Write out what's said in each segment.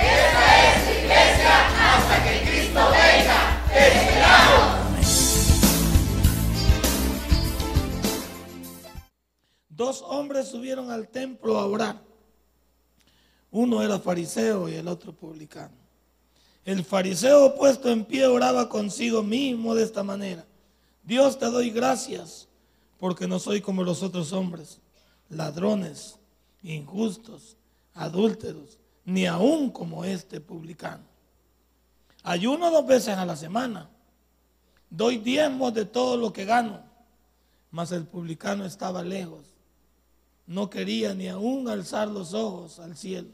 Esta es iglesia hasta que Cristo venga. ¡Te esperamos! Dos hombres subieron al templo a orar. Uno era fariseo y el otro publicano. El fariseo puesto en pie oraba consigo mismo de esta manera. Dios te doy gracias porque no soy como los otros hombres, ladrones, injustos, adúlteros, ni aún como este publicano. Ayuno dos veces a la semana. Doy diezmos de todo lo que gano. Mas el publicano estaba lejos. No quería ni aún alzar los ojos al cielo,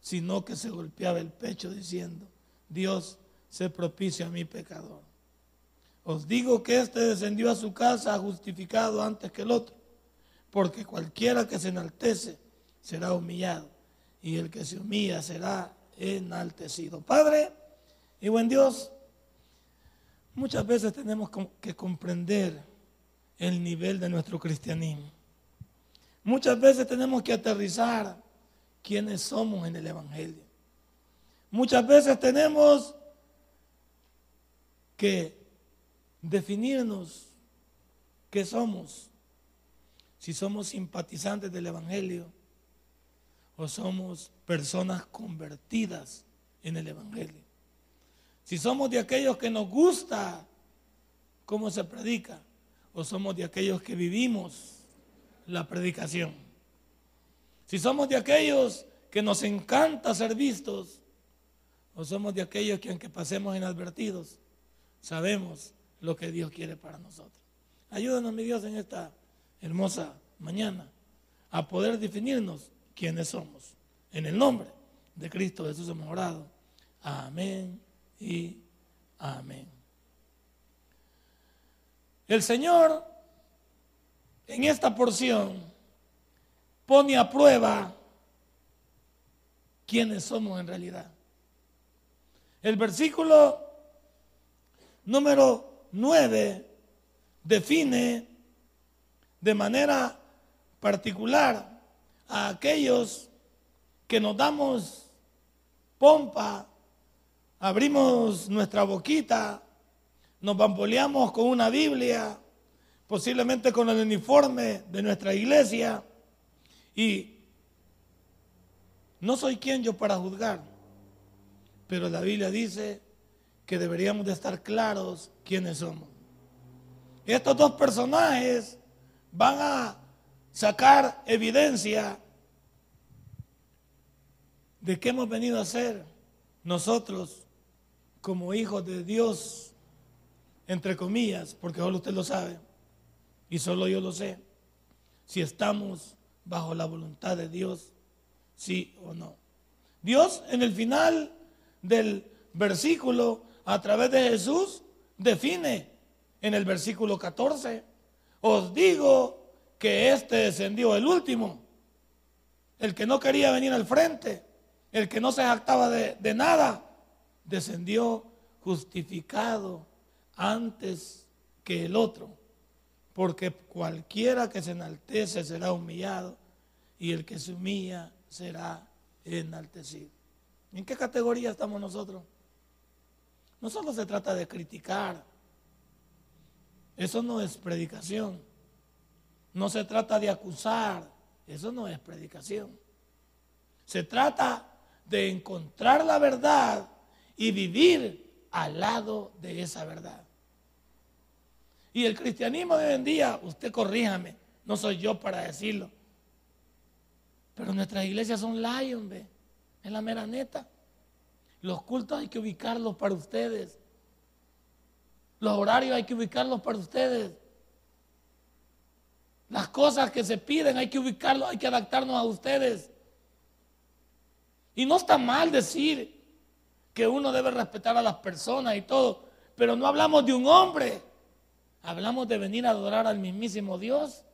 sino que se golpeaba el pecho diciendo, Dios, se propicia a mi pecador. Os digo que éste descendió a su casa justificado antes que el otro, porque cualquiera que se enaltece será humillado, y el que se humilla será enaltecido. Padre y buen Dios, muchas veces tenemos que comprender el nivel de nuestro cristianismo. Muchas veces tenemos que aterrizar quiénes somos en el Evangelio. Muchas veces tenemos que definirnos qué somos, si somos simpatizantes del Evangelio o somos personas convertidas en el Evangelio. Si somos de aquellos que nos gusta cómo se predica o somos de aquellos que vivimos la predicación. Si somos de aquellos que nos encanta ser vistos o somos de aquellos que aunque pasemos inadvertidos, sabemos lo que Dios quiere para nosotros. Ayúdanos, mi Dios, en esta hermosa mañana a poder definirnos quiénes somos. En el nombre de Cristo Jesús hemos orado. Amén y amén. El Señor en esta porción pone a prueba quiénes somos en realidad. El versículo número 9 define de manera particular a aquellos que nos damos pompa, abrimos nuestra boquita, nos bamboleamos con una Biblia, posiblemente con el uniforme de nuestra iglesia, y no soy quien yo para juzgar, pero la Biblia dice que deberíamos de estar claros quiénes somos. Estos dos personajes van a sacar evidencia de qué hemos venido a ser nosotros como hijos de Dios, entre comillas, porque solo usted lo sabe y solo yo lo sé, si estamos bajo la voluntad de Dios, sí o no. Dios en el final del versículo a través de Jesús define en el versículo 14, os digo que este descendió el último, el que no quería venir al frente, el que no se jactaba de, de nada, descendió justificado antes que el otro, porque cualquiera que se enaltece será humillado y el que se humilla será enaltecido. ¿En qué categoría estamos nosotros? No solo se trata de criticar. Eso no es predicación. No se trata de acusar. Eso no es predicación. Se trata de encontrar la verdad y vivir al lado de esa verdad. Y el cristianismo de hoy en día, usted corríjame, no soy yo para decirlo. Pero nuestras iglesias son lion, ve, en la mera neta. Los cultos hay que ubicarlos para ustedes. Los horarios hay que ubicarlos para ustedes. Las cosas que se piden hay que ubicarlos, hay que adaptarnos a ustedes. Y no está mal decir que uno debe respetar a las personas y todo, pero no hablamos de un hombre, hablamos de venir a adorar al mismísimo Dios,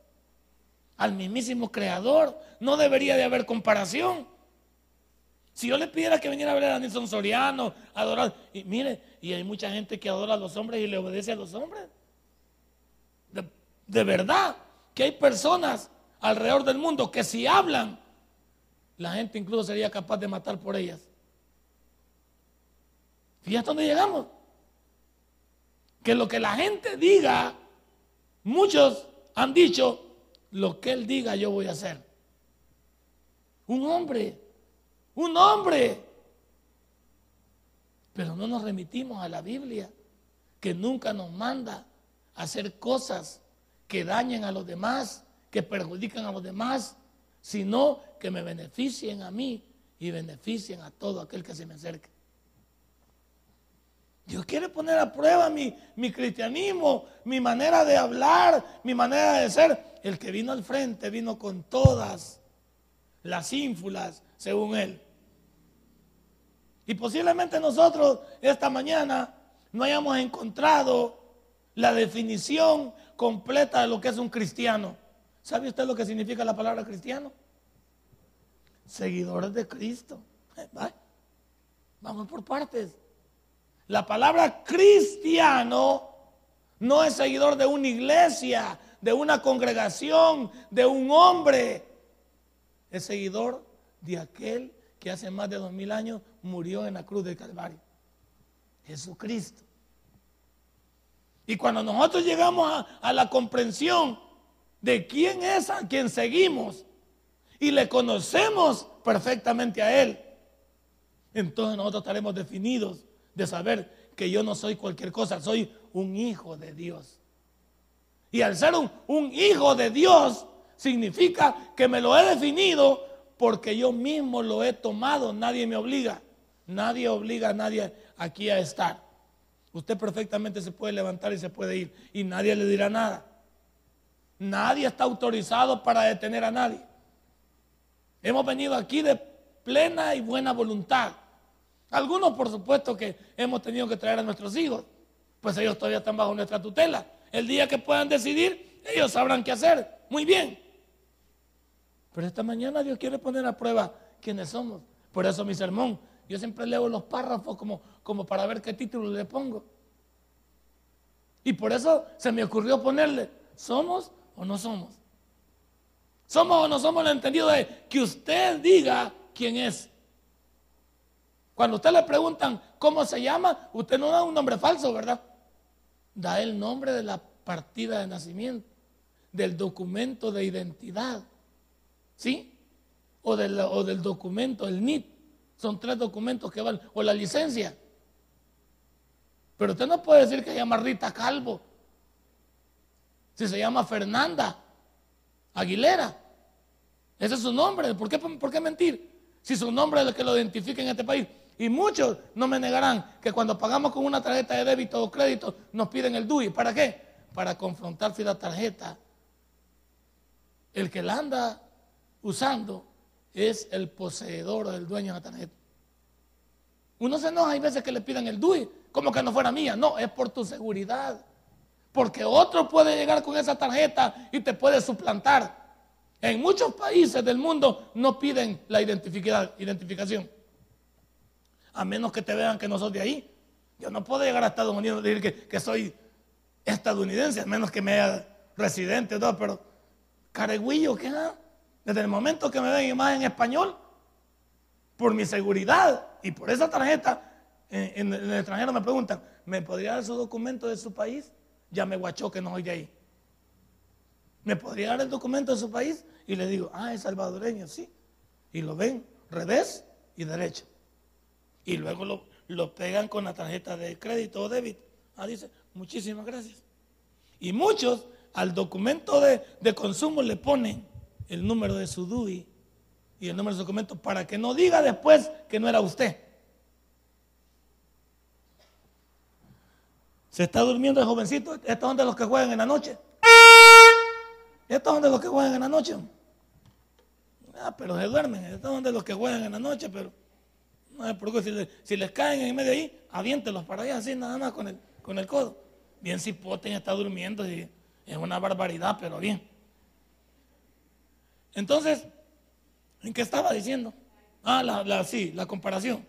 al mismísimo Creador. No debería de haber comparación. Si yo le pidiera que viniera a ver a Nilson Soriano, a adorar, y mire, y hay mucha gente que adora a los hombres y le obedece a los hombres. De, de verdad, que hay personas alrededor del mundo que si hablan, la gente incluso sería capaz de matar por ellas. Fíjate dónde llegamos. Que lo que la gente diga, muchos han dicho, lo que él diga yo voy a hacer. Un hombre, un hombre. Pero no nos remitimos a la Biblia, que nunca nos manda a hacer cosas que dañen a los demás, que perjudican a los demás, sino que me beneficien a mí y beneficien a todo aquel que se me acerque. Dios quiere poner a prueba mi, mi, cristianismo, mi manera de hablar, mi manera de ser. El que vino al frente vino con todas las ínfulas, según él. Y posiblemente nosotros esta mañana no hayamos encontrado la definición completa de lo que es un cristiano. ¿Sabe usted lo que significa la palabra cristiano? Seguidores de Cristo. Eh, Vamos por partes. La palabra cristiano no es seguidor de una iglesia, de una congregación, de un hombre. Es seguidor de aquel que hace más de dos mil años murió en la cruz del Calvario. Jesucristo. Y cuando nosotros llegamos a, la comprensión de quién es a quien seguimos y le conocemos perfectamente a Él, entonces nosotros estaremos definidos de saber que yo no soy cualquier cosa, soy un hijo de Dios. Y al ser un hijo de Dios, significa que me lo he definido porque yo mismo lo he tomado, nadie me obliga, nadie obliga a nadie aquí a estar. Usted perfectamente se puede levantar y se puede ir y nadie le dirá nada. Nadie está autorizado para detener a nadie. Hemos venido aquí de plena y buena voluntad. Algunos, por supuesto, que hemos tenido que traer a nuestros hijos, pues ellos todavía están bajo nuestra tutela. El día que puedan decidir, ellos sabrán qué hacer. Muy bien. Pero esta mañana Dios quiere poner a prueba quiénes somos. Por eso mi sermón, yo siempre leo los párrafos como, como para ver qué título le pongo. Y por eso se me ocurrió ponerle, ¿somos o no somos? ¿Somos o no somos el entendido de que usted diga quién es? Cuando usted le preguntan cómo se llama, usted no da un nombre falso, ¿verdad? Da el nombre de la partida de nacimiento, del documento de identidad, ¿sí? O del, o del documento, el NIT. Son tres documentos que van, o la licencia. Pero usted no puede decir que se llama Rita Calvo. Si se llama Fernanda Aguilera. Ese es su nombre. ¿Por qué, por qué mentir? Si su nombre es el que lo identifica en este país. Y muchos no me negarán que cuando pagamos con una tarjeta de débito o crédito nos piden el DUI. ¿Para qué? Para confrontar si la tarjeta, el que la anda usando es el poseedor o el dueño de la tarjeta. Uno se enoja, hay veces que le piden el DUI, como que no fuera mía. No, es por tu seguridad. Porque otro puede llegar con esa tarjeta y te puede suplantar. En muchos países del mundo no piden la identificación a menos que te vean que no sos de ahí. Yo no puedo llegar a Estados Unidos y decir que, soy estadounidense, a menos que me haya residente, todo, pero caregüillo, ¿qué? Desde el momento que me ven más en español, por mi seguridad y por esa tarjeta, en, el extranjero me preguntan, ¿me podría dar su documento de su país? Ya me guachó que no soy de ahí. ¿Me podría dar el documento de su país? Y le digo, ah, es salvadoreño, sí. Y lo ven revés y derecho y luego lo, pegan con la tarjeta de crédito o débito. Ah, dice, muchísimas gracias. Y muchos al documento de, de, consumo le ponen el número de su DUI y el número de su documento para que no diga después que no era usted. Se está durmiendo el jovencito. Estos son de los que juegan en la noche. Estos son de los que juegan en la noche. Ah, pero se duermen. Estos son de los que juegan en la noche, pero No se preocupe, si, les caen en medio ahí, aviéntelos para allá así nada más con el, con el codo. Bien cipote está durmiendo es una barbaridad, pero bien. Entonces, ¿en qué estaba diciendo? Ah, la, la, sí, la comparación.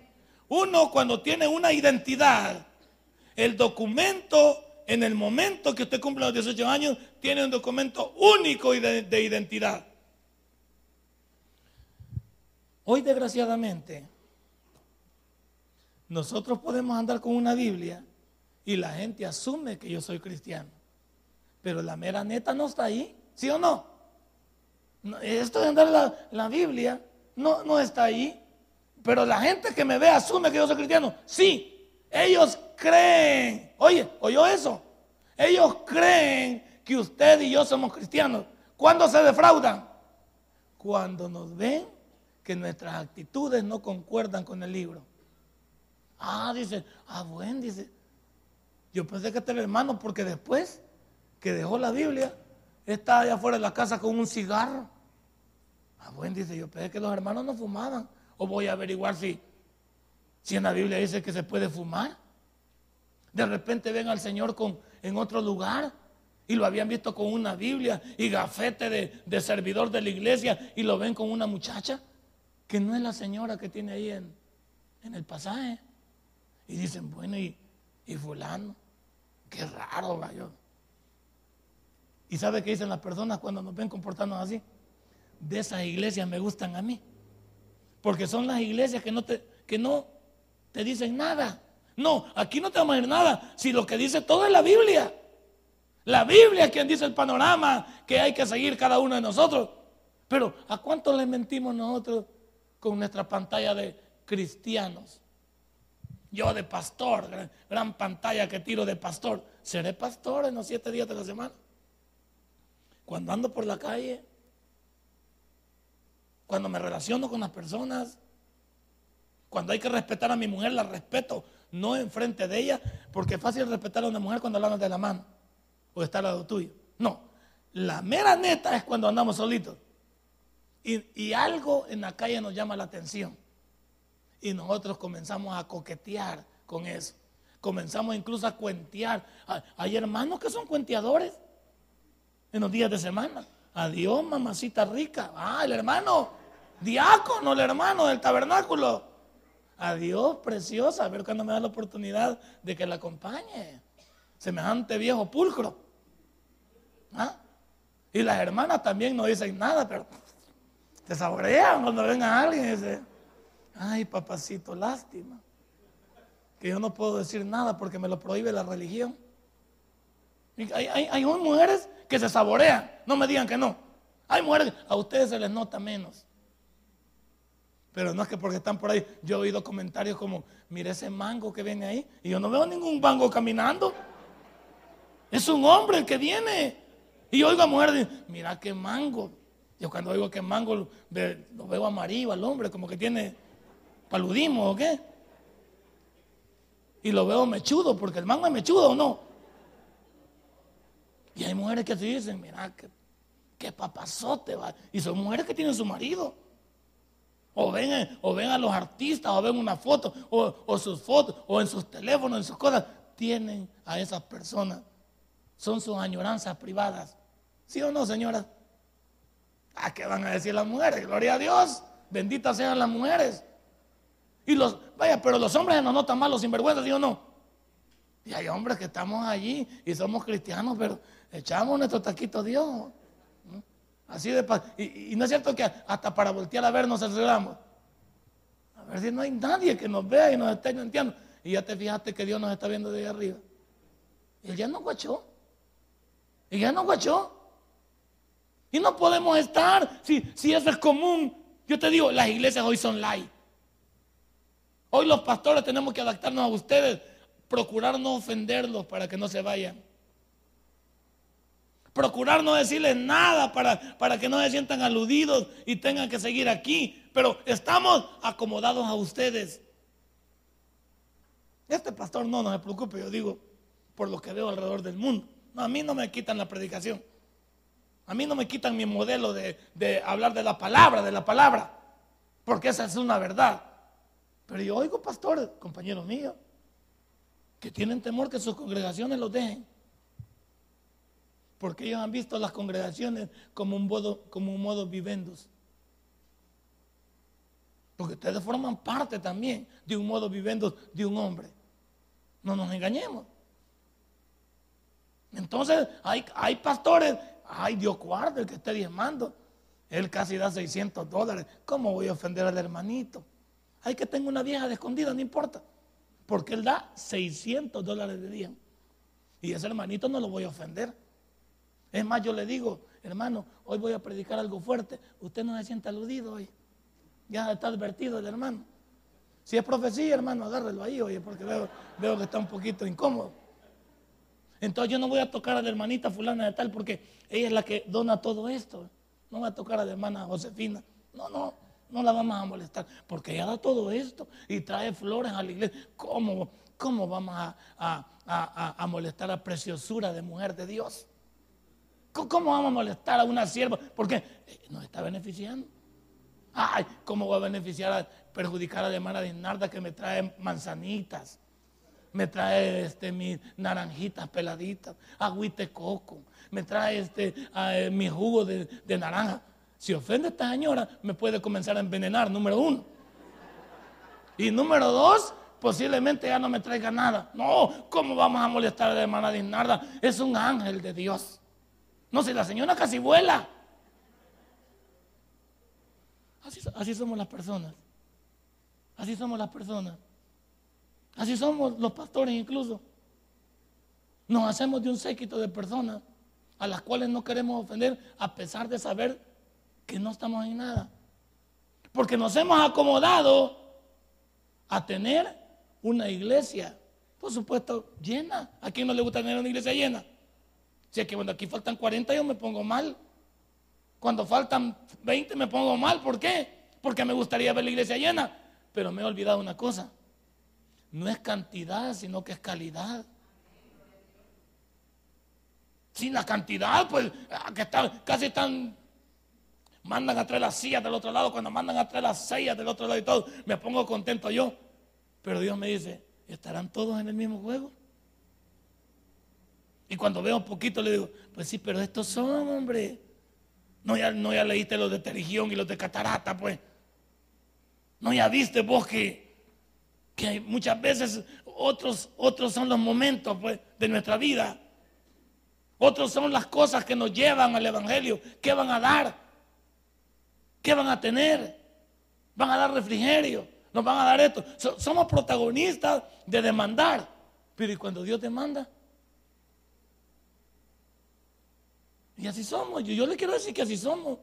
Uno cuando tiene una identidad, el documento en el momento que usted cumple los 18 años, tiene un documento único de, de identidad. Hoy, desgraciadamente, nosotros podemos andar con una Biblia y la gente asume que yo soy cristiano. Pero la mera neta no está ahí, ¿sí o no? Esto de andar la, la Biblia no, no está ahí. Pero la gente que me ve asume que yo soy cristiano. Sí, ellos creen, oye, oyó eso. Ellos creen que usted y yo somos cristianos. ¿Cuándo se defraudan? Cuando nos ven que nuestras actitudes no concuerdan con el libro. Ah, dice, ah, bueno, dice. Yo pensé que este era hermano porque después que dejó la Biblia, está allá afuera de la casa con un cigarro. Ah, bueno, dice, yo pensé que los hermanos no fumaban. O voy a averiguar si, si en la Biblia dice que se puede fumar. De repente ven al Señor con, en otro lugar y lo habían visto con una Biblia y gafete de, servidor de la iglesia y lo ven con una muchacha que no es la señora que tiene ahí en, en el pasaje. Y dicen, bueno, y, y fulano, qué raro, yo. ¿Y sabe qué dicen las personas cuando nos ven comportarnos así? De esas iglesias me gustan a mí. Porque son las iglesias que no te, que no te dicen nada. No, aquí no te vamos a decir nada. Si lo que dice todo es la Biblia. La Biblia es quien dice el panorama que hay que seguir cada uno de nosotros. Pero ¿a cuánto le mentimos nosotros con nuestra pantalla de cristianos? Yo de pastor, gran, gran, pantalla que tiro de pastor. ¿Seré pastor en los siete días de la semana? Cuando ando por la calle, cuando me relaciono con las personas, cuando hay que respetar a mi mujer, la respeto, no enfrente de ella, porque es fácil respetar a una mujer cuando hablamos de la mano o está al lado tuyo. No, la mera neta es cuando andamos solitos. Y, y, algo en la calle nos llama la atención. Y nosotros comenzamos a coquetear con eso. Comenzamos incluso a cuentear. Hay hermanos que son cuenteadores en los días de semana. Adiós, mamacita rica. Ah, el hermano diácono, el hermano del tabernáculo. Adiós, preciosa, a ver cuando me da la oportunidad de que la acompañe. Semejante viejo pulcro. ¿Ah? Y las hermanas también no dicen nada, pero te saborean cuando ven a alguien y dicen, ay papacito, lástima. Que yo no puedo decir nada porque me lo prohíbe la religión. hay, hay, hay mujeres que se saborean, no me digan que no. Hay mujeres, a ustedes se les nota menos. Pero no es que porque están por ahí, yo he oído comentarios como, mire ese mango que viene ahí, y yo no veo ningún mango caminando. Es un hombre el que viene. Y yo oigo a mujeres, mira qué mango. Yo cuando oigo que mango lo, veo amarillo al hombre, como que tiene paludismo o qué. Y lo veo mechudo, porque el mango es mechudo o no. Y hay mujeres que se dicen, mira qué, qué papazote va. Y son mujeres que tienen su marido. O ven, o ven a los artistas, o ven una foto, o, sus fotos, o en sus teléfonos, en sus cosas. Tienen a esas personas. Son sus añoranzas privadas. ¿Sí o no, señoras? ¿A qué van a decir las mujeres? Gloria a Dios. Benditas sean las mujeres. Y los, vaya, pero los hombres no notan mal los sinvergüenzas, ¿sí o no? Y hay hombres que estamos allí y somos cristianos, pero echamos nuestro taquito a Dios. Así de y, y, no es cierto que hasta para voltear a ver nos aceleramos. A ver si no hay nadie que nos vea y nos esté entiendo. Y ya te fijaste que Dios nos está viendo de ahí arriba. Y ya no guachó. Y ya no guachó. Y no podemos estar si, si eso es común. Yo te digo, las iglesias hoy son light. Hoy los pastores tenemos que adaptarnos a ustedes, procurar no ofenderlos para que no se vayan. Procurar no decirles nada para, para que no se sientan aludidos y tengan que seguir aquí. Pero estamos acomodados a ustedes. Este pastor no, no se preocupe, yo digo, por lo que veo alrededor del mundo. a mí no me quitan la predicación. A mí no me quitan mi modelo de, de hablar de la palabra, de la palabra. Porque esa es una verdad. Pero yo oigo pastores, compañeros míos, que tienen temor que sus congregaciones los dejen. Porque ellos han visto las congregaciones como un modo, como un modo vivendos. Porque ustedes forman parte también de un modo viviendo de un hombre. No nos engañemos. Entonces hay, hay pastores, ay Dios guarde el que esté diezmando. Él casi da 600 dólares. ¿Cómo voy a ofender al hermanito? Hay que tengo una vieja de escondida, no importa. Porque él da 600 dólares de día. Y ese hermanito no lo voy a ofender. Es más, yo le digo, hermano, hoy voy a predicar algo fuerte. Usted no se siente aludido hoy. Ya está advertido el hermano. Si es profecía, hermano, agárrelo ahí, oye, porque veo, veo que está un poquito incómodo. Entonces yo no voy a tocar a la hermanita fulana de tal porque ella es la que dona todo esto. No voy a tocar a la hermana Josefina. No, no, no la vamos a molestar porque ella da todo esto y trae flores a la iglesia. ¿Cómo, cómo vamos a, a molestar a preciosura de mujer de Dios? ¿Cómo vamos a molestar a una sierva? Porque eh, nos está beneficiando. Ay, ¿cómo voy a beneficiar, a perjudicar a la hermana Dinarda que me trae manzanitas? Me trae este, mis naranjitas peladitas, agüite coco, me trae este, eh, mi jugo de, de naranja. Si ofende a esta señora, me puede comenzar a envenenar, número uno. Y número dos, posiblemente ya no me traiga nada. No, ¿cómo vamos a molestar a la hermana Dinarda? Es un ángel de Dios. No, si la señora casi vuela. Así, somos las personas. Así somos las personas. Así somos los pastores incluso. Nos hacemos de un séquito de personas a las cuales no queremos ofender a pesar de saber que no estamos en nada. Porque nos hemos acomodado a tener una iglesia, por supuesto, llena. ¿A quién no le gusta tener una iglesia llena? Si es que cuando aquí faltan 40 yo me pongo mal. Cuando faltan 20 me pongo mal. ¿Por qué? Porque me gustaría ver la iglesia llena. Pero me he olvidado una cosa. No es cantidad, sino que es calidad. Sin la cantidad, pues, ah, que casi están, mandan a traer las sillas del otro lado, cuando mandan a traer las sillas del otro lado y todo, me pongo contento yo. Pero Dios me dice, ¿estarán todos en el mismo juego? Y cuando veo un poquito le digo, pues sí, pero estos son, hombre. No ya, no ya leíste los de Terigión y los de Catarata, pues. No ya viste vos que, que muchas veces otros, otros son los momentos pues, de nuestra vida. Otros son las cosas que nos llevan al Evangelio. ¿Qué van a dar? ¿Qué van a tener? Van a dar refrigerio. Nos van a dar esto. somos protagonistas de demandar. Pero ¿y cuando Dios demanda? Y así somos. Yo, le quiero decir que así somos.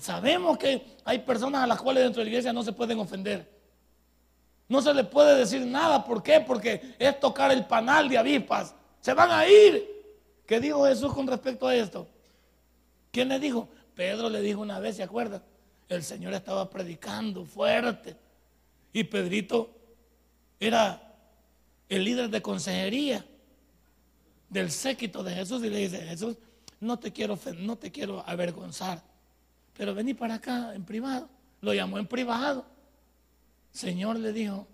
Sabemos que hay personas a las cuales dentro de la iglesia no se pueden ofender. No se les puede decir nada. ¿Por qué? Porque es tocar el panal de avispas. Se van a ir. ¿Qué dijo Jesús con respecto a esto? ¿Quién le dijo? Pedro le dijo una vez, ¿se acuerda? El Señor estaba predicando fuerte. Y Pedrito era el líder de consejería del séquito de Jesús y le dice, Jesús, no te quiero, no te quiero avergonzar, pero vení para acá en privado. Lo llamó en privado. Señor le dijo,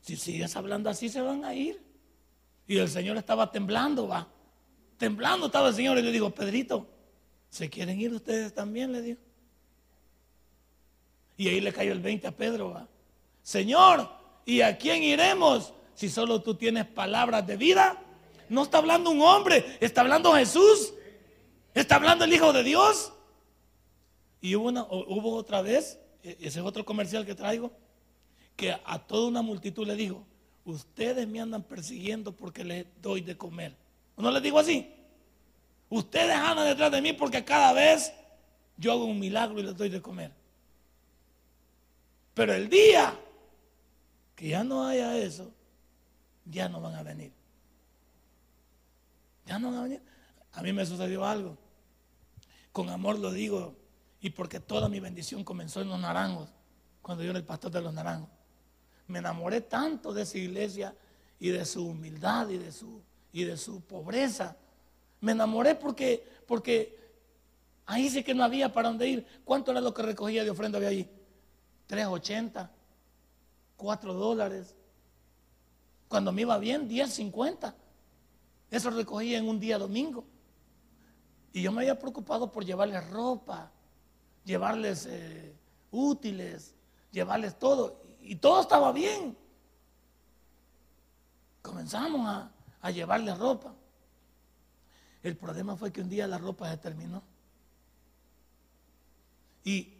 si sigues hablando así se van a ir. Y el Señor estaba temblando, va. Temblando estaba el Señor y le dijo, Pedrito, ¿se quieren ir ustedes también? Le dijo. Y ahí le cayó el 20 a Pedro, va. Señor, ¿y a quién iremos si solo tú tienes palabras de vida? No está hablando un hombre, está hablando Jesús. Está hablando el Hijo de Dios. Y hubo, una, hubo otra vez, e, ese es otro comercial que traigo, que a toda una multitud le dijo, ustedes me andan persiguiendo porque les doy de comer. ¿No les digo así? Ustedes andan detrás de mí porque cada vez yo hago un milagro y les doy de comer. Pero el día que ya no haya eso, ya no van a venir. Ya no a A mí me sucedió algo. Con amor lo digo. Y porque toda mi bendición comenzó en los naranjos. Cuando yo era el pastor de los naranjos. Me enamoré tanto de esa iglesia y de su humildad y de su, y de su pobreza. Me enamoré porque, porque ahí sí que no había para dónde ir. ¿Cuánto era lo que recogía de ofrenda de allí? 3.80, 4 dólares. Cuando me iba bien, 10.50. Eso recogía en un día domingo. Y yo me había preocupado por llevarles ropa, llevarles eh, útiles, llevarles todo. Y todo estaba bien. Comenzamos a, a llevarles ropa. El problema fue que un día la ropa se terminó. Y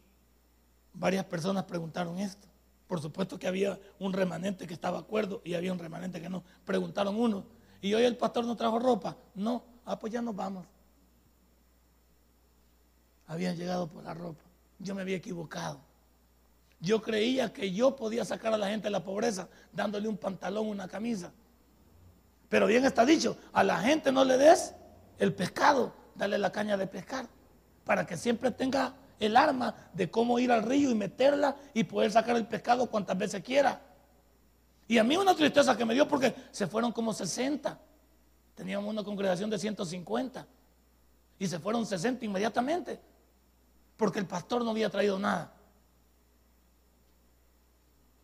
varias personas preguntaron esto. Por supuesto que había un remanente que estaba de acuerdo y había un remanente que no. Preguntaron uno, ¿y hoy el pastor no trajo ropa? No, ah, pues ya nos vamos. Habían llegado por la ropa. Yo me había equivocado. Yo creía que yo podía sacar a la gente de la pobreza dándole un pantalón, una camisa. Pero bien está dicho, a la gente no le des el pescado, dale la caña de pescar, para que siempre tenga el arma de cómo ir al río y meterla y poder sacar el pescado cuantas veces quiera. Y a mí una tristeza que me dio porque se fueron como 60. Teníamos una congregación de 150. Y se fueron 60 inmediatamente. Porque el pastor no había traído nada.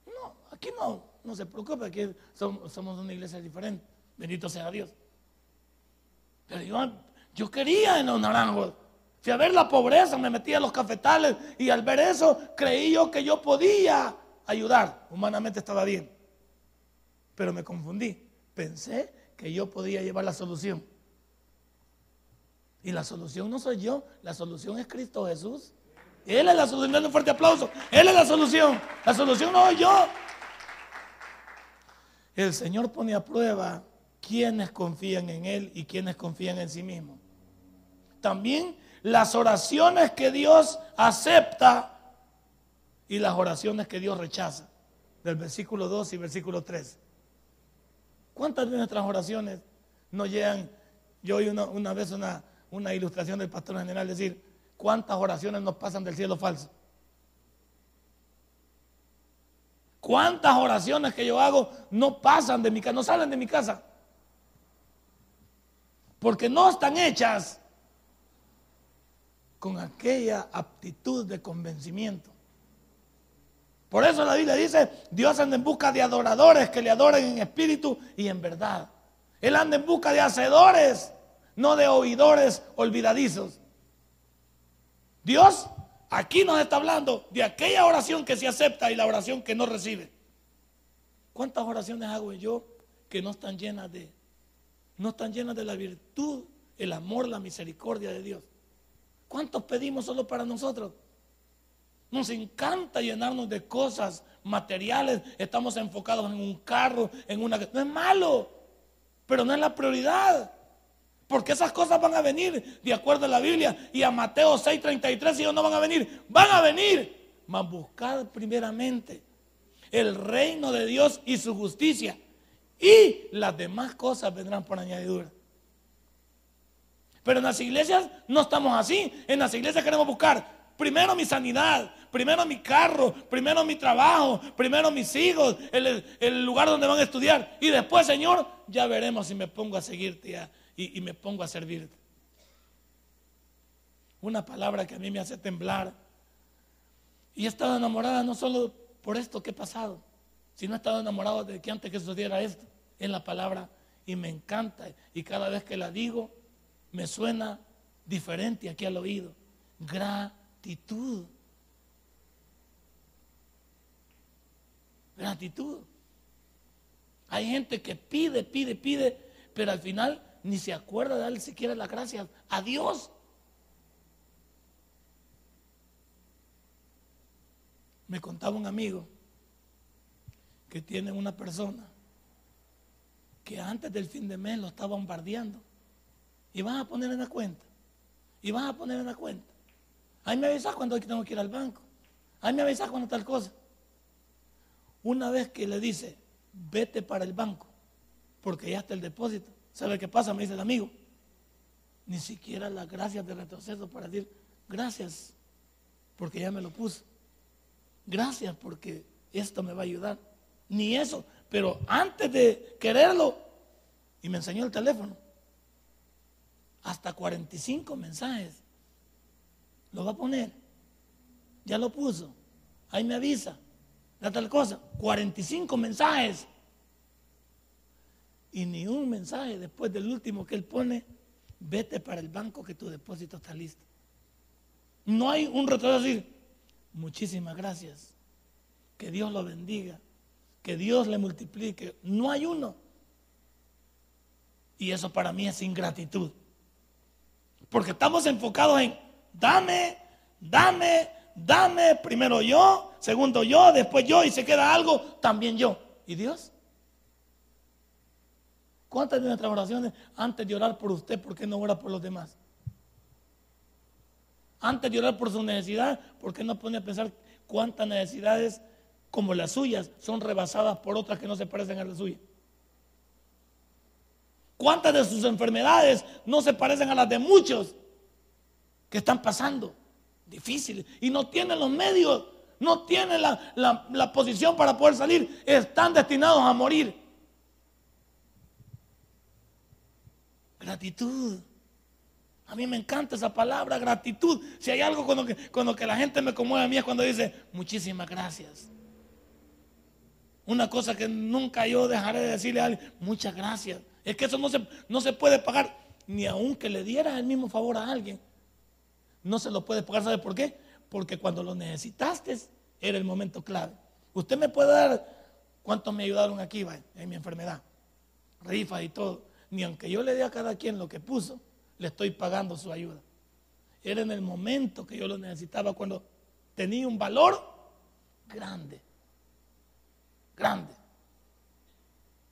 No, aquí no, no se preocupe, aquí somos, una iglesia diferente. Bendito sea Dios. Pero yo, yo quería en los naranjos. Fui a ver la pobreza, me metí a los cafetales y al ver eso creí yo que yo podía ayudar. Humanamente estaba bien. Pero me confundí. Pensé que yo podía llevar la solución. Y la solución no soy yo, la solución es Cristo Jesús. Él es la solución. Dale un fuerte aplauso. Él es la solución. La solución no soy yo. El Señor pone a prueba quienes confían en Él y quienes confían en sí mismos. También las oraciones que Dios acepta y las oraciones que Dios rechaza. Del versículo 2 y versículo 3. ¿Cuántas de nuestras oraciones no llegan? Yo oí una, vez una, una ilustración del pastor general decir, ¿cuántas oraciones nos pasan del cielo falso? ¿Cuántas oraciones que yo hago no pasan de mi casa, no salen de mi casa? Porque no están hechas con aquella aptitud de convencimiento. Por eso la Biblia dice, Dios anda en busca de adoradores que le adoren en espíritu y en verdad. Él anda en busca de hacedores, no de oidores olvidadizos. Dios aquí nos está hablando de aquella oración que se acepta y la oración que no recibe. ¿Cuántas oraciones hago yo que no están llenas de no están llenas de la virtud, el amor, la misericordia de Dios? ¿Cuántos pedimos solo para nosotros? Nos encanta llenarnos de cosas materiales. Estamos enfocados en un carro, en una... No es malo, pero no es la prioridad. Porque esas cosas van a venir de acuerdo a la Biblia. Y a Mateo 6:33 ellos no van a venir. Van a venir. Mas buscar primeramente el reino de Dios y su justicia. Y las demás cosas vendrán por añadidura. Pero en las iglesias no estamos así. En las iglesias queremos buscar primero mi sanidad, primero mi carro, primero mi trabajo, primero mis hijos, el, lugar donde van a estudiar. Y después, Señor, ya veremos si me pongo a seguirte y, y me pongo a servirte. Una palabra que a mí me hace temblar. Y he estado enamorada no solo por esto que he pasado, sino he estado enamorado de que antes que sucediera esto, en la palabra. Y me encanta. Y cada vez que la digo, me suena diferente aquí al oído. Gratitud. Gratitud. Hay gente que pide, pide, pide, pero al final ni se acuerda de darle siquiera las gracias a Dios. Me contaba un amigo que tiene una persona que antes del fin de mes lo está bombardeando y van a poner en la cuenta. Y van a poner en la cuenta. Ahí me avisas cuando tengo que ir al banco. Ahí me avisas cuando tal cosa. Una vez que le dice, vete para el banco, porque ya está el depósito. ¿Sabe qué pasa? Me dice el amigo. Ni siquiera las gracias de retroceso para decir, gracias, porque ya me lo puso. Gracias porque esto me va a ayudar. Ni eso. Pero antes de quererlo, y me enseñó el teléfono hasta 45 mensajes. Lo va a poner. Ya lo puso. ahí me avisa, da tal cosa, 45 mensajes. Y ni un mensaje después del último que él pone, vete para el banco que tu depósito está listo. No hay un retraso decir, muchísimas gracias, que Dios lo bendiga, que Dios le multiplique. No hay uno. Y eso para mí es ingratitud. Porque estamos enfocados en, dame, dame, dame, primero yo, segundo yo, después yo, y se queda algo, también yo. ¿Y Dios? ¿Cuántas de nuestras oraciones antes de orar por usted, por qué no ora por los demás? Antes de orar por su necesidad, ¿por qué no pone a pensar cuántas necesidades como las suyas son rebasadas por otras que no se parecen a las suyas? ¿Cuántas de sus enfermedades no se parecen a las de muchos que están pasando? Difíciles. Y no tienen los medios, no tienen la, la posición para poder salir. Están destinados a morir. Gratitud. A mí me encanta esa palabra, gratitud. Si hay algo con lo que, con que la gente me conmueve a mí es cuando dice, muchísimas gracias. Una cosa que nunca yo dejaré de decirle a alguien, muchas gracias. Es que eso no se, no se puede pagar, ni aunque le diera el mismo favor a alguien. No se lo puede pagar, ¿sabe por qué? Porque cuando lo necesitaste era el momento clave. Usted me puede dar, ¿cuántos me ayudaron aquí en mi enfermedad? Rifas y todo. Ni aunque yo le dé a cada quien lo que puso, le estoy pagando su ayuda. Era en el momento que yo lo necesitaba, cuando tenía un valor grande. Grande.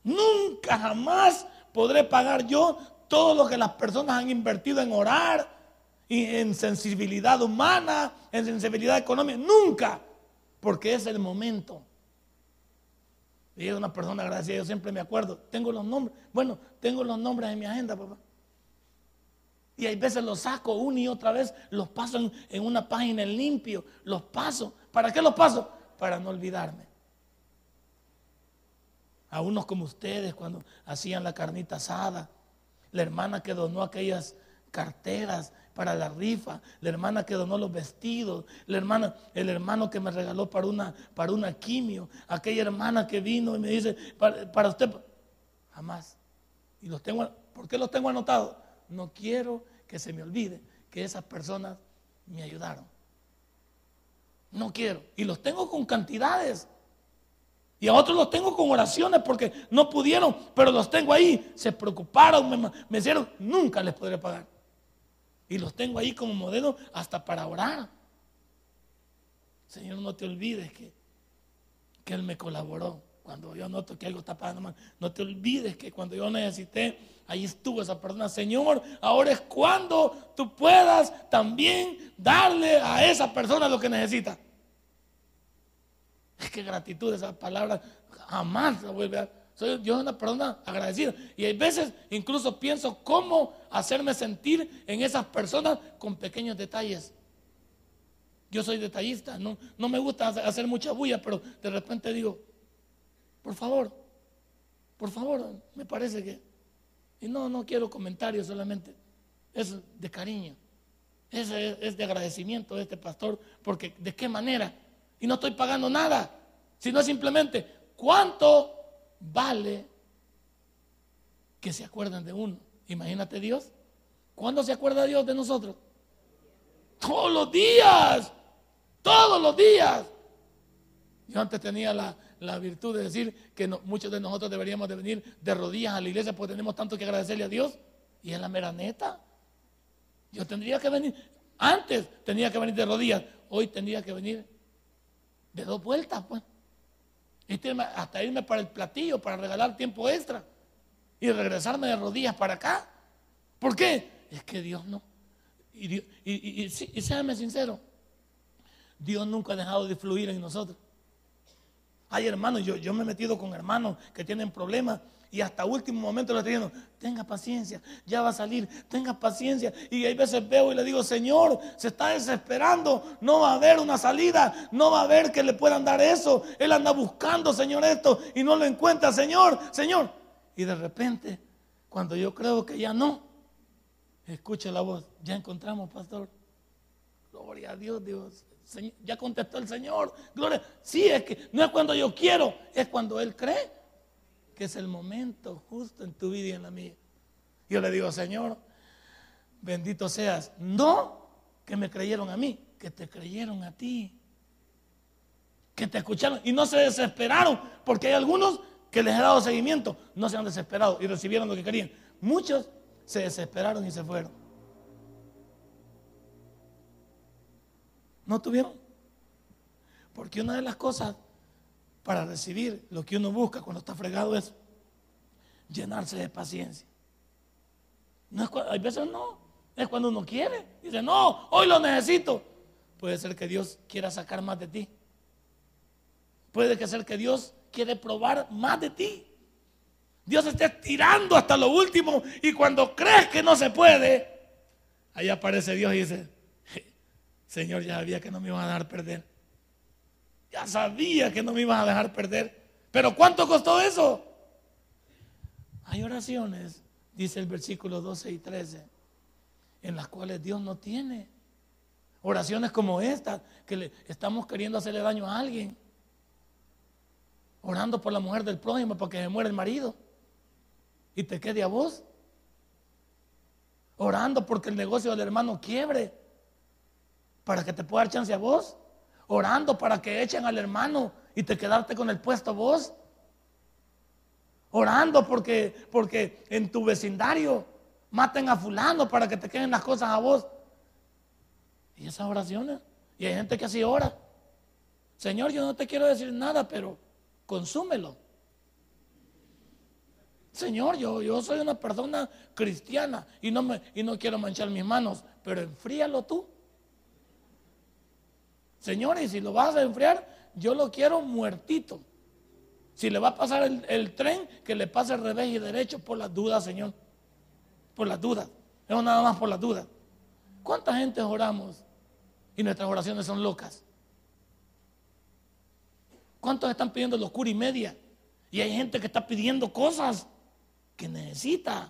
Nunca jamás podré pagar yo todo lo que las personas han invertido en orar, y en sensibilidad humana, en sensibilidad económica. Nunca. Porque es el momento. Y es una persona agradecida, yo siempre me acuerdo. Tengo los nombres. Bueno, tengo los nombres en mi agenda, papá. Y hay veces los saco una y otra vez, los paso en, en una página en limpio, los paso. ¿Para qué los paso? Para no olvidarme a unos como ustedes cuando hacían la carnita asada, la hermana que donó aquellas carteras para la rifa, la hermana que donó los vestidos, la hermana, el hermano que me regaló para una, para una quimio, aquella hermana que vino y me dice, para, usted, jamás. Y los tengo, ¿por qué los tengo anotados? No quiero que se me olvide que esas personas me ayudaron. No quiero. Y los tengo con cantidades. Y a otros los tengo con oraciones porque no pudieron, pero los tengo ahí. Se preocuparon, me, me hicieron, nunca les podré pagar. Y los tengo ahí como modelo hasta para orar. Señor, no te olvides que, que Él me colaboró. Cuando yo noto que algo está pasando no te olvides que cuando yo necesité, ahí estuvo esa persona. Señor, ahora es cuando tú puedas también darle a esa persona lo que necesita. Que gratitud, esa palabra jamás la vuelve a... Soy, yo soy una persona agradecida. Y hay veces incluso pienso cómo hacerme sentir en esas personas con pequeños detalles. Yo soy detallista, no, no me gusta hacer mucha bulla, pero de repente digo, por favor, por favor, me parece que... Y no, no quiero comentarios solamente, es de cariño, es, es de agradecimiento de este pastor, porque de qué manera y no estoy pagando nada, sino simplemente cuánto vale que se acuerden de uno. Imagínate Dios. ¿Cuándo se acuerda Dios de nosotros? Todos los días. Todos los días. Yo antes tenía la, virtud de decir que muchos de nosotros deberíamos de venir de rodillas a la iglesia porque tenemos tanto que agradecerle a Dios. Y es la mera neta. Yo tendría que venir, antes tenía que venir de rodillas, hoy tendría que venir de dos vueltas, pues. Hasta irme para el platillo, para regalar tiempo extra. Y regresarme de rodillas para acá. ¿Por qué? Es que Dios no. Y, y, y, séame sincero, Dios nunca ha dejado de fluir en nosotros. Hay hermanos, yo, yo me he metido con hermanos que tienen problemas y hasta último momento le estoy diciendo, tenga paciencia, ya va a salir, tenga paciencia. Y hay veces veo y le digo, Señor, se está desesperando, no va a haber una salida, no va a haber que le puedan dar eso. Él anda buscando, Señor, esto y no lo encuentra, Señor, Señor. Y de repente, cuando yo creo que ya no, escucha la voz, ya encontramos, pastor. Gloria a Dios, Dios. ya contestó el Señor. Gloria. Sí, es que no es cuando yo quiero, es cuando Él cree que es el momento justo en tu vida y en la mía. Yo le digo, Señor, bendito seas. No que me creyeron a mí, que te creyeron a ti. Que te escucharon y no se desesperaron, porque hay algunos que les he dado seguimiento, no se han desesperado y recibieron lo que querían. Muchos se desesperaron y se fueron. ¿No tuvieron? Porque una de las cosas para recibir lo que uno busca cuando está fregado es llenarse de paciencia. No es, hay veces no, es cuando uno quiere. Dice, no, hoy lo necesito. Puede ser que Dios quiera sacar más de ti. Puede ser que Dios quiere probar más de ti. Dios está estirando hasta lo último y cuando crees que no se puede, ahí aparece Dios y dice, Señor, ya sabía que no me iban a dejar perder. Ya sabía que no me iban a dejar perder. Pero ¿cuánto costó eso? Hay oraciones, dice el versículo 12 y 13, en las cuales Dios no tiene. Oraciones como esta, que le estamos queriendo hacerle daño a alguien orando por la mujer del prójimo para que se muera el marido y te quede a vos. Orando porque el negocio del hermano quiebre para que te pueda dar chance a vos. Orando para que echen al hermano y te quedarte con el puesto vos. Orando porque, porque en tu vecindario maten a fulano para que te queden las cosas a vos. Y esas oraciones. Y hay gente que así ora. Señor, yo no te quiero decir nada, pero consúmelo. Señor, yo, yo soy una persona cristiana y no, me, y no quiero manchar mis manos, pero enfríalo tú. Señor, y si lo vas a enfriar, yo lo quiero muertito. Si le va a pasar el, tren, que le pase al revés y derecho por las dudas, Señor. Por las dudas. Es nada más por las dudas. ¿Cuánta gente oramos y nuestras oraciones son locas? ¿Cuántos están pidiendo locura y media? Y hay gente que está pidiendo cosas que necesita.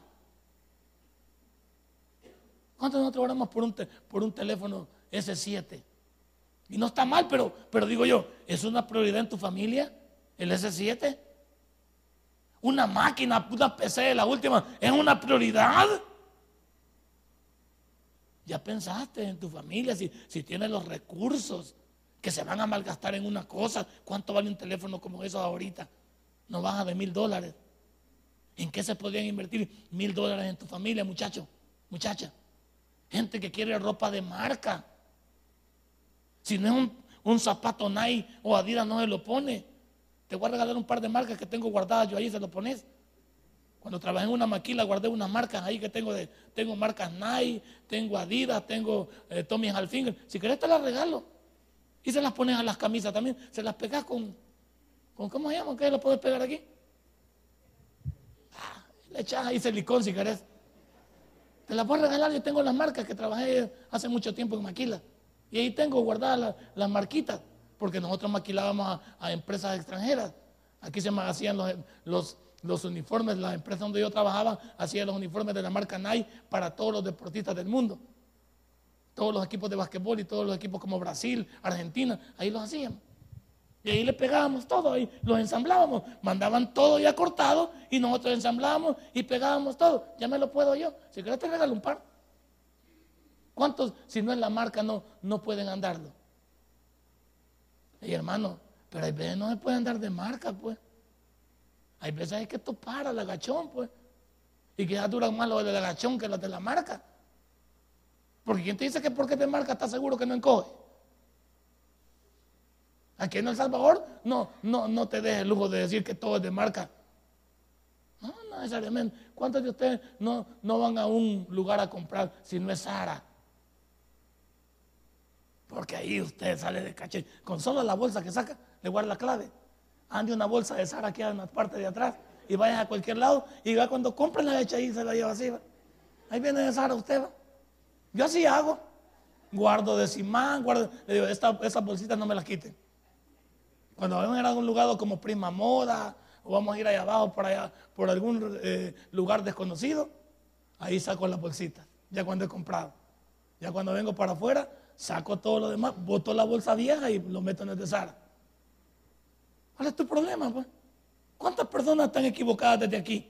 ¿Cuántos nosotros oramos por un, por un teléfono S7? Y no está mal, pero, pero digo yo, ¿es una prioridad en tu familia el S7? Una máquina, una PC de la última, ¿es una prioridad? Ya pensaste en tu familia, si, si tienes los recursos que se van a malgastar en una cosa. ¿Cuánto vale un teléfono como eso ahorita? No baja de mil dólares. ¿En qué se podrían invertir mil dólares en tu familia, muchacho? Muchacha. Gente que quiere ropa de marca. Si no es un, zapato Nike o Adidas, no se lo pone. Te voy a regalar un par de marcas que tengo guardadas yo ahí, se lo pones. Cuando trabajé en una maquila guardé unas marcas ahí que tengo de, tengo marcas Nike, tengo Adidas, tengo eh, Tommy Hilfiger. Si querés te las regalo. Y se las pones a las camisas también. Se las pegas con, con ¿cómo se llama? ¿Qué lo puedes pegar aquí? Ah, le echas ahí silicón si querés. Te las a regalar. Yo tengo las marcas que trabajé hace mucho tiempo en Maquila. Y ahí tengo guardadas las, marquitas. Porque nosotros maquilábamos a, empresas extranjeras. Aquí se hacían los, los, los uniformes. La empresa donde yo trabajaba hacía los uniformes de la marca Nike para todos los deportistas del mundo todos los equipos de basquetbol y todos los equipos como Brasil, Argentina, ahí los hacíamos. Y ahí le pegábamos todo, ahí los ensamblábamos, mandaban todo ya cortado y nosotros ensamblábamos y pegábamos todo. Ya me lo puedo yo. Si quieres te regalo un par. ¿Cuántos, si no es la marca, no, no pueden andarlo? Y hermano, pero hay veces no se puede andar de marca, pues. Hay veces hay que topar al agachón, pues. Y ya duran más los del agachón que los de la marca. Porque quien te dice que porque te marca está seguro que no encoge. Aquí en El Salvador no, no, no te dejes el lujo de decir que todo es de marca. No, no necesariamente. ¿Cuántos de ustedes no, no van a un lugar a comprar si no es Sara? Porque ahí usted sale de caché. Con solo la bolsa que saca, le guarda la clave. Ande una bolsa de Sara aquí en la parte de atrás y vaya a cualquier lado y va cuando compre la leche ahí se la lleva así. Ahí viene de Sara usted va. Yo así hago. Guardo de simán, guardo. Le digo, esta, esas bolsitas no me las quiten. Cuando vamos a ir a algún lugar como Prima Moda, o vamos a ir allá abajo por allá, por algún eh, lugar desconocido, ahí saco las bolsitas, ya cuando he comprado. Ya cuando vengo para afuera, saco todo lo demás, boto la bolsa vieja y lo meto en el de. ¿Cuál es tu problema? Pues? ¿Cuántas personas están equivocadas desde aquí?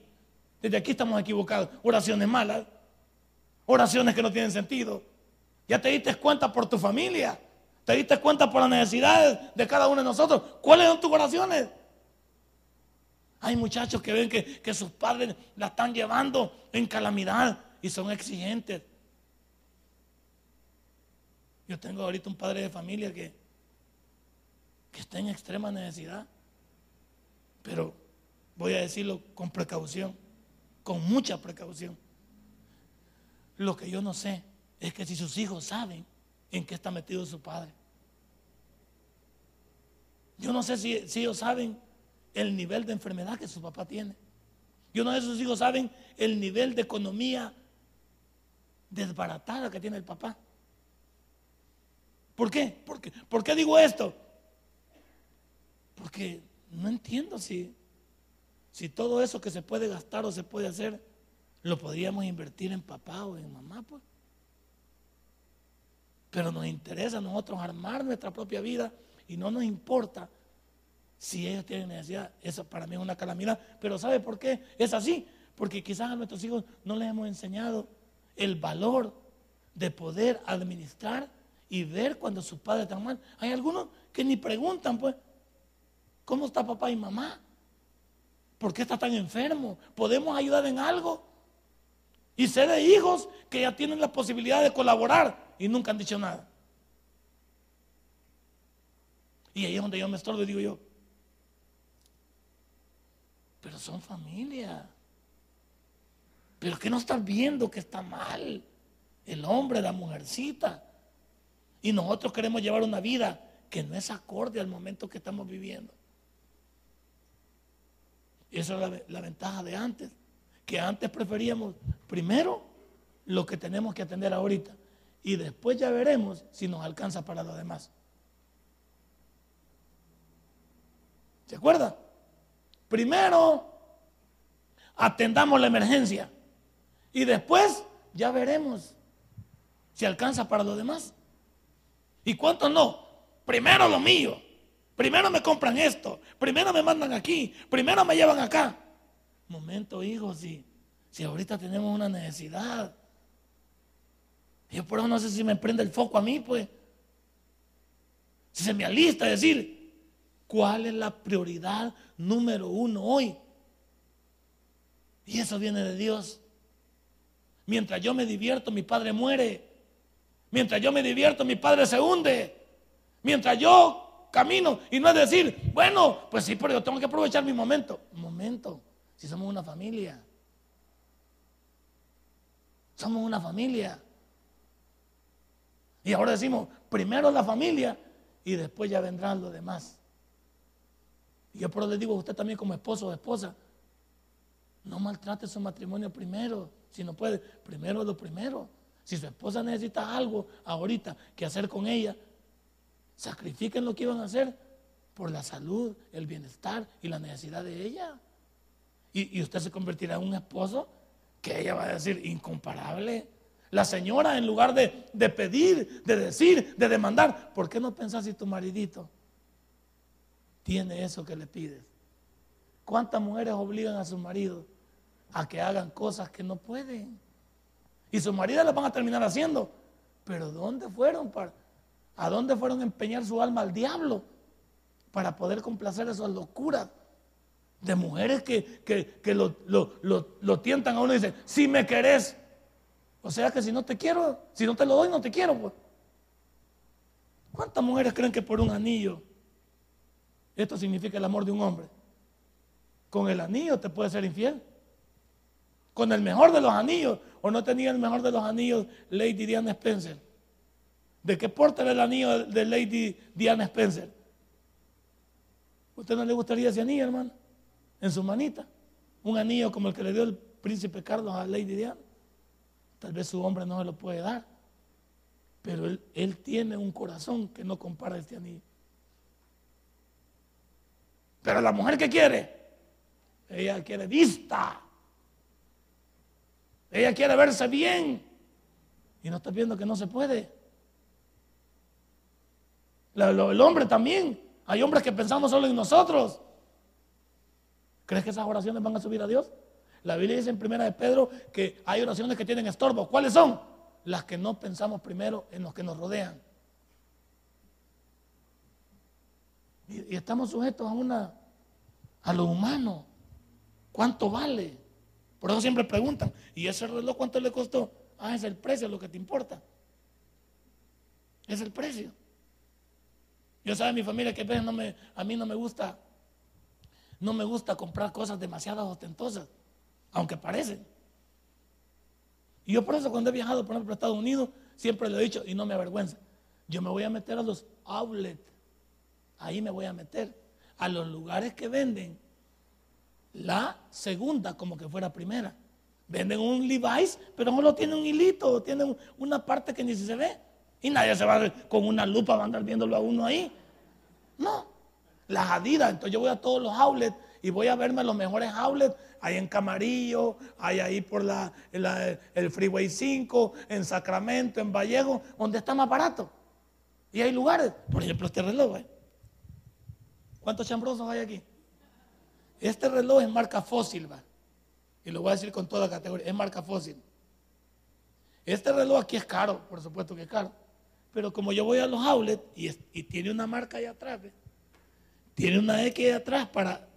Desde aquí estamos equivocados. Oraciones malas, oraciones que no tienen sentido. Ya te diste cuenta por tu familia, te diste cuenta por las necesidades de cada uno de nosotros. ¿Cuáles son tus oraciones? Hay muchachos que ven que, que sus padres la están llevando en calamidad y son exigentes. Yo tengo ahorita un padre de familia que, que está en extrema necesidad, pero voy a decirlo con precaución, con mucha precaución. Lo que yo no sé es que si sus hijos saben en qué está metido su padre. Yo no sé si, si ellos saben el nivel de enfermedad que su papá tiene. Yo no sé si sus hijos saben el nivel de economía desbaratada que tiene el papá. ¿Por qué? Porque, ¿Por qué digo esto? Porque no entiendo si, si todo eso que se puede gastar o se puede hacer, lo podríamos invertir en papá o en mamá, pues. Pero nos interesa a nosotros armar nuestra propia vida y no nos importa si ellos tienen necesidad, eso para mí es una calamidad. Pero ¿sabe por qué es así? Porque quizás a nuestros hijos no les hemos enseñado el valor de poder administrar y ver cuando sus padres están mal. Hay algunos que ni preguntan, pues, ¿cómo está papá y mamá? ¿Por qué está tan enfermo? ¿Podemos ayudar en algo? Y sé de hijos que ya tienen la posibilidad de colaborar y nunca han dicho nada. Y ahí es donde yo me estorbo y digo yo, pero son familia. Pero que no estás viendo que está mal el hombre, la mujercita. Y nosotros queremos llevar una vida que no es acorde al momento que estamos viviendo. Y esa es la, ventaja de antes. Que antes preferíamos primero lo que tenemos que atender ahorita. Y después ya veremos si nos alcanza para lo demás. ¿Se acuerda? Primero, atendamos la emergencia y después ya veremos si alcanza para lo demás. ¿Y cuántos no? Primero lo mío. Primero me compran esto. Primero me mandan aquí. Primero me llevan acá. Momento, hijos, si, si ahorita tenemos una necesidad. Yo por eso no sé si me prende el foco a mí, pues. Si se me alista decir, ¿Cuál es la prioridad número uno hoy? Y eso viene de Dios. Mientras yo me divierto, mi padre muere. Mientras yo me divierto, mi padre se hunde. Mientras yo camino y no es decir, bueno, pues sí, pero yo tengo que aprovechar mi momento. Momento, si somos una familia. Somos una familia. Y ahora decimos, primero la familia y después ya vendrán los demás. Y yo por eso le digo a usted también como esposo o esposa, no maltrate su matrimonio primero, si no puede, primero lo primero. Si su esposa necesita algo ahorita que hacer con ella, sacrifiquen lo que iban a hacer por la salud, el bienestar y la necesidad de ella. Y, usted se convertirá en un esposo que ella va a decir incomparable. La señora, en lugar de, de pedir, de decir, de demandar, ¿por qué no pensás si tu maridito tiene eso que le pides. ¿Cuántas mujeres obligan a su marido a que hagan cosas que no pueden? Y sus maridos las van a terminar haciendo. Pero ¿dónde fueron? Para, ¿A dónde fueron a empeñar su alma al diablo? Para poder complacer esas locuras de mujeres que, lo, lo, tientan a uno y dicen, si me querés. O sea que si no te quiero, si no te lo doy, no te quiero. Pues. ¿Cuántas mujeres creen que por un anillo esto significa el amor de un hombre. Con el anillo te puede ser infiel. Con el mejor de los anillos. ¿O no tenía el mejor de los anillos Lady Diana Spencer? ¿De qué porta el anillo de Lady Diana Spencer? ¿Usted no le gustaría ese anillo, hermano? En su manita. Un anillo como el que le dio el príncipe Carlos a Lady Diana. Tal vez su hombre no se lo puede dar. Pero él, él tiene un corazón que no compara este anillo. Pero la mujer que quiere, ella quiere vista. Ella quiere verse bien. Y no está viendo que no se puede. El hombre también. Hay hombres que pensamos solo en nosotros. ¿Crees que esas oraciones van a subir a Dios? La Biblia dice en primera de Pedro que hay oraciones que tienen estorbo. ¿Cuáles son? Las que no pensamos primero en los que nos rodean. Y, estamos sujetos a una a lo humano. ¿Cuánto vale? Por eso siempre preguntan, ¿y ese reloj cuánto le costó? Ah, es el precio lo que te importa. Es el precio. Yo sabe mi familia que a mí no me gusta, no me gusta comprar cosas demasiado ostentosas, aunque parecen. Y yo por eso cuando he viajado, por ejemplo, a Estados Unidos, siempre lo he dicho y no me avergüenza. Yo me voy a meter a los outlets, ahí me voy a meter, a los lugares que venden la segunda como que fuera primera. Venden un Levi's, pero solo tiene un hilito, tiene una parte que ni se ve. Y nadie se va con una lupa a andar viéndolo a uno ahí. No. Las Adidas. Entonces yo voy a todos los outlets y voy a verme los mejores outlets. Hay en Camarillo, hay ahí por la, el Freeway 5, en Sacramento, en Vallejo, donde está más barato. Y hay lugares. Por ejemplo, este reloj. ¿eh? ¿Cuántos chambrosos hay aquí? Este reloj es marca fósil, va. Y lo voy a decir con toda categoría. Es marca fósil. Este reloj aquí es caro, por supuesto que es caro. Pero como yo voy a los outlets y, tiene una marca ahí atrás, tiene una X ahí atrás para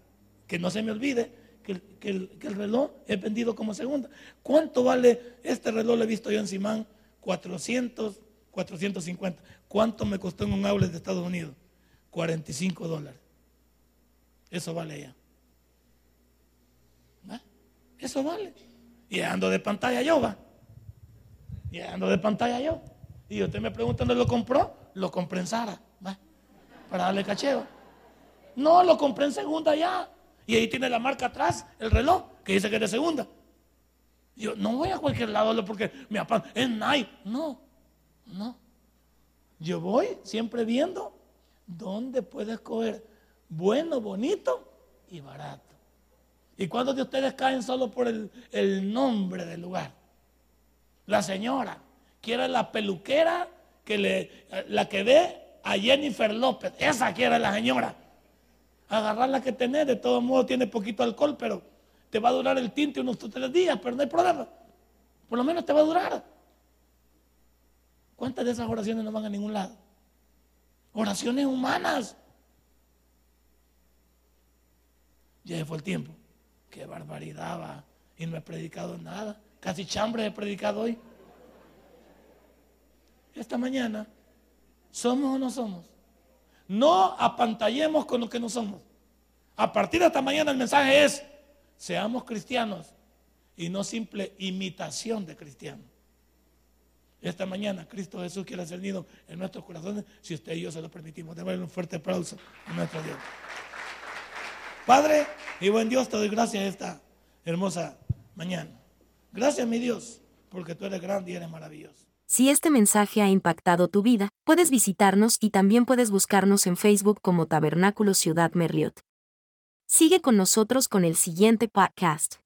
que no se me olvide que, el, reloj es vendido como segunda. ¿Cuánto vale este reloj? Lo he visto yo en Simán, 400, 450. ¿Cuánto me costó en un outlet de Estados Unidos? 45 dólares. Eso vale ya. Eso vale. Y ando de pantalla yo, va. Y ando de pantalla yo. Y usted me pregunta dónde lo compró, lo compré en Sara, para darle cacheo. No, lo compré en segunda ya. Y ahí tiene la marca atrás, el reloj, que dice que es de segunda. Yo no voy a cualquier lado porque me apan. Es Nike. No, no. Yo voy siempre viendo dónde puedes escoger bueno, bonito y barato. ¿Y cuántos de ustedes caen solo por el, nombre del lugar? La señora quiere la peluquera que le, la que ve a Jennifer López. Esa quiere la señora. Agarrar la que tenés, de todos modos tiene poquito alcohol, pero te va a durar el tinte unos tres días, pero no hay problema. Por lo menos te va a durar. ¿Cuántas de esas oraciones no van a ningún lado? Oraciones humanas. Ya fue el tiempo. Qué barbaridad va. Y no he predicado nada. Casi chambre he predicado hoy esta mañana, ¿somos o no somos? No apantallemos con lo que no somos. A partir de esta mañana el mensaje es, seamos cristianos y no simple imitación de cristianos. Esta mañana Cristo Jesús quiere ser nido en nuestros corazones si usted y yo se lo permitimos. Démosle un fuerte aplauso a nuestro Dios. Padre y buen Dios, te doy gracias esta hermosa mañana. Gracias mi Dios, porque tú eres grande y eres maravilloso. Si este mensaje ha impactado tu vida, puedes visitarnos y también puedes buscarnos en Facebook como Tabernáculo Ciudad Merliot. Sigue con nosotros con el siguiente podcast.